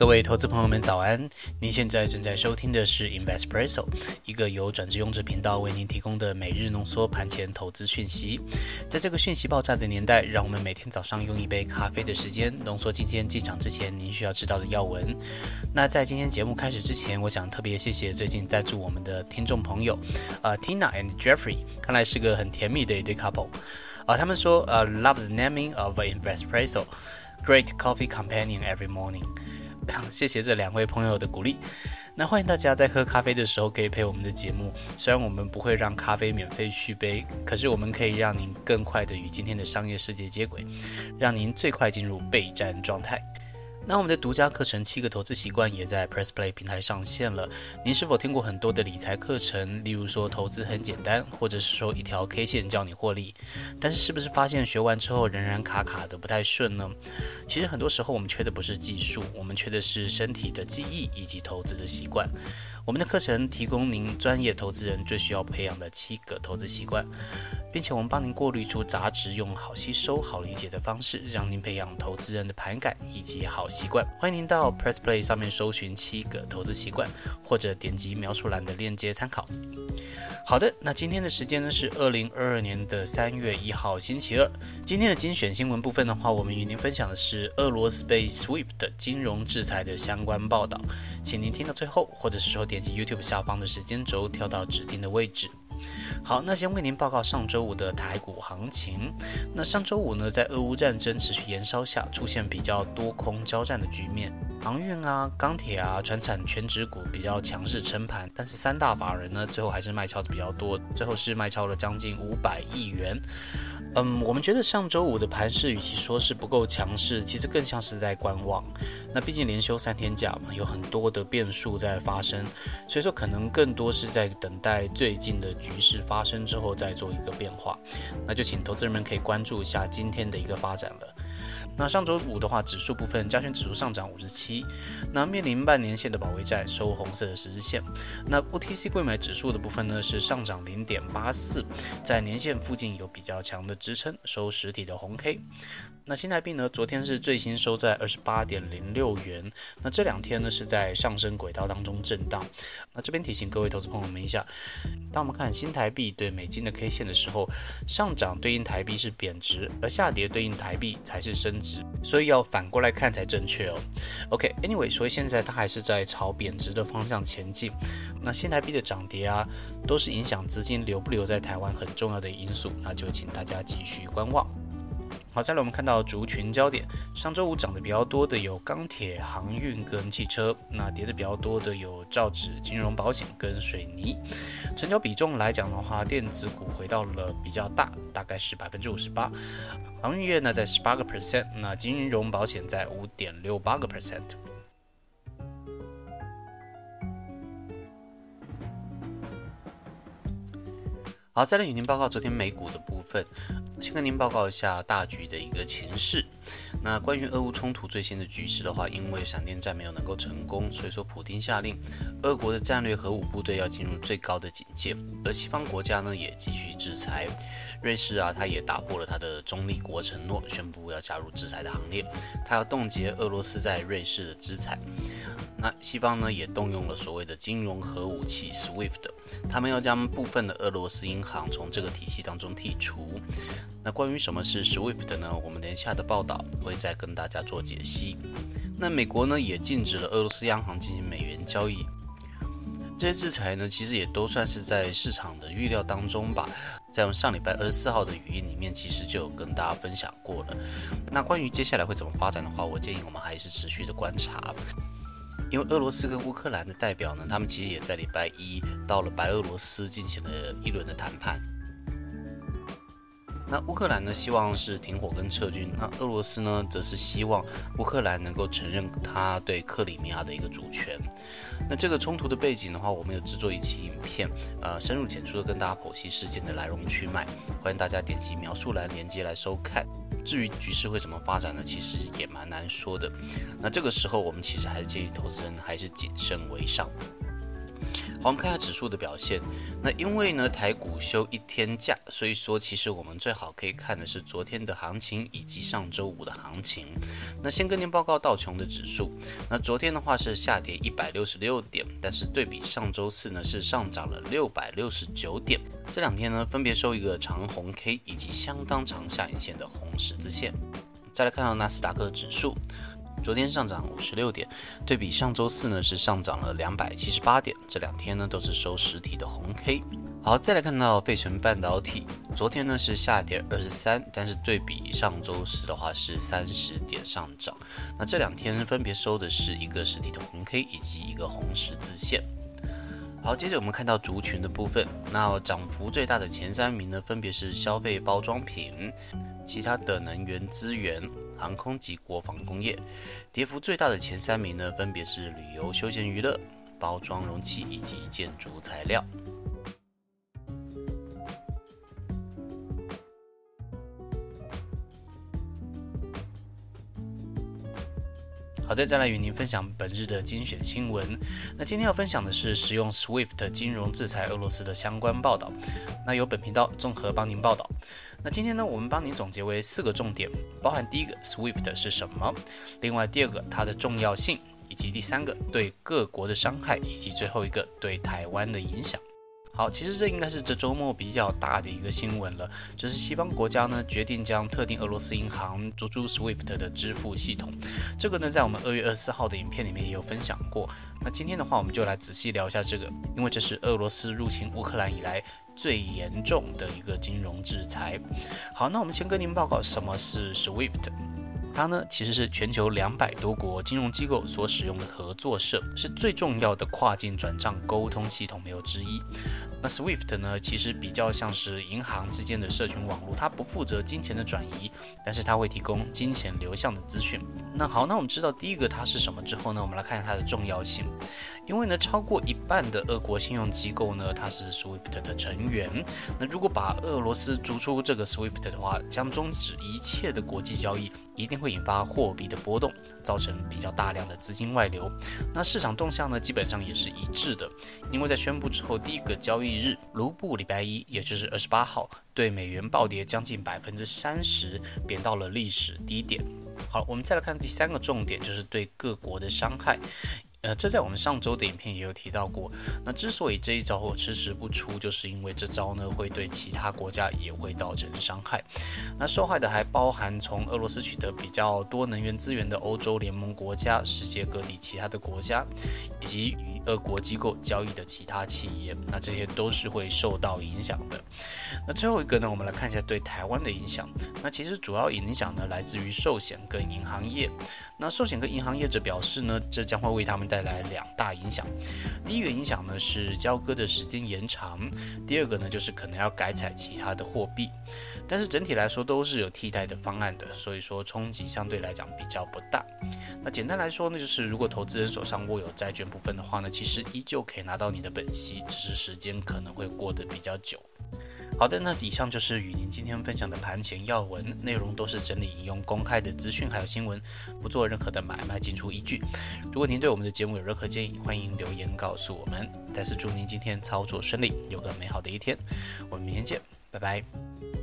各位投资朋友们，早安！您现在正在收听的是 Investpresso，一个由转职用者频道为您提供的每日浓缩盘前投资讯息。在这个讯息爆炸的年代，让我们每天早上用一杯咖啡的时间，浓缩今天进场之前您需要知道的要闻。那在今天节目开始之前，我想特别谢谢最近赞助我们的听众朋友，呃，Tina and Jeffrey，看来是个很甜蜜的一对 couple。啊，他们说，呃，Love the naming of Investpresso，Great coffee companion every morning。谢谢这两位朋友的鼓励。那欢迎大家在喝咖啡的时候可以陪我们的节目。虽然我们不会让咖啡免费续杯，可是我们可以让您更快的与今天的商业世界接轨，让您最快进入备战状态。那我们的独家课程《七个投资习惯》也在 Press Play 平台上线了。您是否听过很多的理财课程，例如说投资很简单，或者是说一条 K 线教你获利？但是是不是发现学完之后仍然卡卡的不太顺呢？其实很多时候我们缺的不是技术，我们缺的是身体的记忆以及投资的习惯。我们的课程提供您专业投资人最需要培养的七个投资习惯，并且我们帮您过滤出杂质，用好吸收、好理解的方式，让您培养投资人的盘感以及好习惯。欢迎您到 Press Play 上面搜寻七个投资习惯，或者点击描述栏的链接参考。好的，那今天的时间呢是二零二二年的三月一号星期二。今天的精选新闻部分的话，我们与您分享的是俄罗斯被 SWIFT 金融制裁的相关报道，请您听到最后，或者是说点击 YouTube 下方的时间轴跳到指定的位置。好，那先为您报告上周五的台股行情。那上周五呢，在俄乌战争持续延烧下，出现比较多空交战的局面，航运啊、钢铁啊、船产全指股比较强势撑盘，但是三大法人呢，最后还是卖超的比较多，最后是卖超了将近五百亿元。嗯，我们觉得上周五的盘势，与其说是不够强势，其实更像是在观望。那毕竟连休三天假嘛，有很多的变数在发生，所以说可能更多是在等待最近的局势发生之后再做一个变化。那就请投资人们可以关注一下今天的一个发展了。那上周五的话，指数部分，加权指数上涨五十七，那面临半年线的保卫战，收红色的十字线。那 OTC 购买指数的部分呢，是上涨零点八四，在年线附近有比较强的支撑，收实体的红 K。那新台币呢？昨天是最新收在二十八点零六元。那这两天呢是在上升轨道当中震荡。那这边提醒各位投资朋友们一下，当我们看新台币对美金的 K 线的时候，上涨对应台币是贬值，而下跌对应台币才是升值，所以要反过来看才正确哦。OK，Anyway，所以现在它还是在朝贬值的方向前进。那新台币的涨跌啊，都是影响资金留不留在台湾很重要的因素，那就请大家继续观望。好，再来我们看到族群焦点，上周五涨得比较多的有钢铁、航运跟汽车，那跌得比较多的有造纸、金融保险跟水泥。成交比重来讲的话，电子股回到了比较大，大概是百分之五十八，航运业呢在十八个 percent，那金融保险在五点六八个 percent。好，再来与您报告昨天美股的部分。先跟您报告一下大局的一个情势。那关于俄乌冲突最新的局势的话，因为闪电战没有能够成功，所以说普京下令，俄国的战略核武部队要进入最高的警戒，而西方国家呢也继续制裁。瑞士啊，他也打破了他的中立国承诺，宣布要加入制裁的行列，他要冻结俄罗斯在瑞士的资产。那西方呢也动用了所谓的金融核武器 SWIFT，他们要将部分的俄罗斯银行从这个体系当中剔除。那关于什么是 SWIFT 呢？我们等一下的报道会再跟大家做解析。那美国呢也禁止了俄罗斯央行进行美元交易。这些制裁呢其实也都算是在市场的预料当中吧。在我们上礼拜二十四号的语音里面，其实就有跟大家分享过了。那关于接下来会怎么发展的话，我建议我们还是持续的观察。因为俄罗斯跟乌克兰的代表呢，他们其实也在礼拜一到了白俄罗斯进行了一轮的谈判。那乌克兰呢，希望是停火跟撤军；那俄罗斯呢，则是希望乌克兰能够承认他对克里米亚的一个主权。那这个冲突的背景的话，我们有制作一期影片，呃，深入浅出的跟大家剖析事件的来龙去脉，欢迎大家点击描述栏连接来收看。至于局势会怎么发展呢？其实也蛮难说的。那这个时候，我们其实还是建议投资人还是谨慎为上。好，我们看一下指数的表现。那因为呢台股休一天假，所以说其实我们最好可以看的是昨天的行情以及上周五的行情。那先跟您报告道琼的指数。那昨天的话是下跌一百六十六点，但是对比上周四呢是上涨了六百六十九点。这两天呢分别收一个长红 K 以及相当长下影线的红十字线。再来看到纳斯达克指数。昨天上涨五十六点，对比上周四呢是上涨了两百七十八点。这两天呢都是收实体的红 K。好，再来看到费城半导体，昨天呢是下跌二十三，但是对比上周四的话是三十点上涨。那这两天分别收的是一个实体的红 K 以及一个红十字线。好，接着我们看到族群的部分，那涨幅最大的前三名呢分别是消费包装品。其他的能源资源、航空及国防工业，跌幅最大的前三名呢，分别是旅游休闲娱乐、包装容器以及建筑材料。好的，再来与您分享本日的精选新闻。那今天要分享的是使用 SWIFT 金融制裁俄罗斯的相关报道。那由本频道综合帮您报道。那今天呢，我们帮您总结为四个重点，包含第一个 SWIFT 是什么，另外第二个它的重要性，以及第三个对各国的伤害，以及最后一个对台湾的影响。好，其实这应该是这周末比较大的一个新闻了，就是西方国家呢决定将特定俄罗斯银行逐出 SWIFT 的支付系统。这个呢，在我们二月二十四号的影片里面也有分享过。那今天的话，我们就来仔细聊一下这个，因为这是俄罗斯入侵乌克兰以来最严重的一个金融制裁。好，那我们先跟您报告什么是 SWIFT。它呢，其实是全球两百多国金融机构所使用的合作社，是最重要的跨境转账沟通系统，没有之一。那 SWIFT 呢，其实比较像是银行之间的社群网络，它不负责金钱的转移，但是它会提供金钱流向的资讯。那好，那我们知道第一个它是什么之后呢，我们来看一下它的重要性。因为呢，超过一半的俄国信用机构呢，它是 SWIFT 的成员。那如果把俄罗斯逐出这个 SWIFT 的话，将终止一切的国际交易。一定会引发货币的波动，造成比较大量的资金外流。那市场动向呢，基本上也是一致的。因为在宣布之后第一个交易日，卢布礼拜一，也就是二十八号，对美元暴跌将近百分之三十，贬到了历史低点。好，我们再来看第三个重点，就是对各国的伤害。呃，这在我们上周的影片也有提到过。那之所以这一招我迟迟不出，就是因为这招呢会对其他国家也会造成伤害。那受害的还包含从俄罗斯取得比较多能源资源的欧洲联盟国家、世界各地其他的国家，以及与俄国机构交易的其他企业。那这些都是会受到影响的。那最后一个呢，我们来看一下对台湾的影响。那其实主要影响呢来自于寿险跟银行业。那寿险跟银行业者表示呢，这将会为他们带来两大影响。第一个影响呢是交割的时间延长，第二个呢就是可能要改采其他的货币。但是整体来说都是有替代的方案的，所以说冲击相对来讲比较不大。那简单来说呢，就是如果投资人手上握有债券部分的话呢，其实依旧可以拿到你的本息，只是时间可能会过得比较久。好的，那以上就是与您今天分享的盘前要闻，内容都是整理引用公开的资讯还有新闻，不做任何的买卖进出依据。如果您对我们的节目有任何建议，欢迎留言告诉我们。再次祝您今天操作顺利，有个美好的一天。我们明天见，拜拜。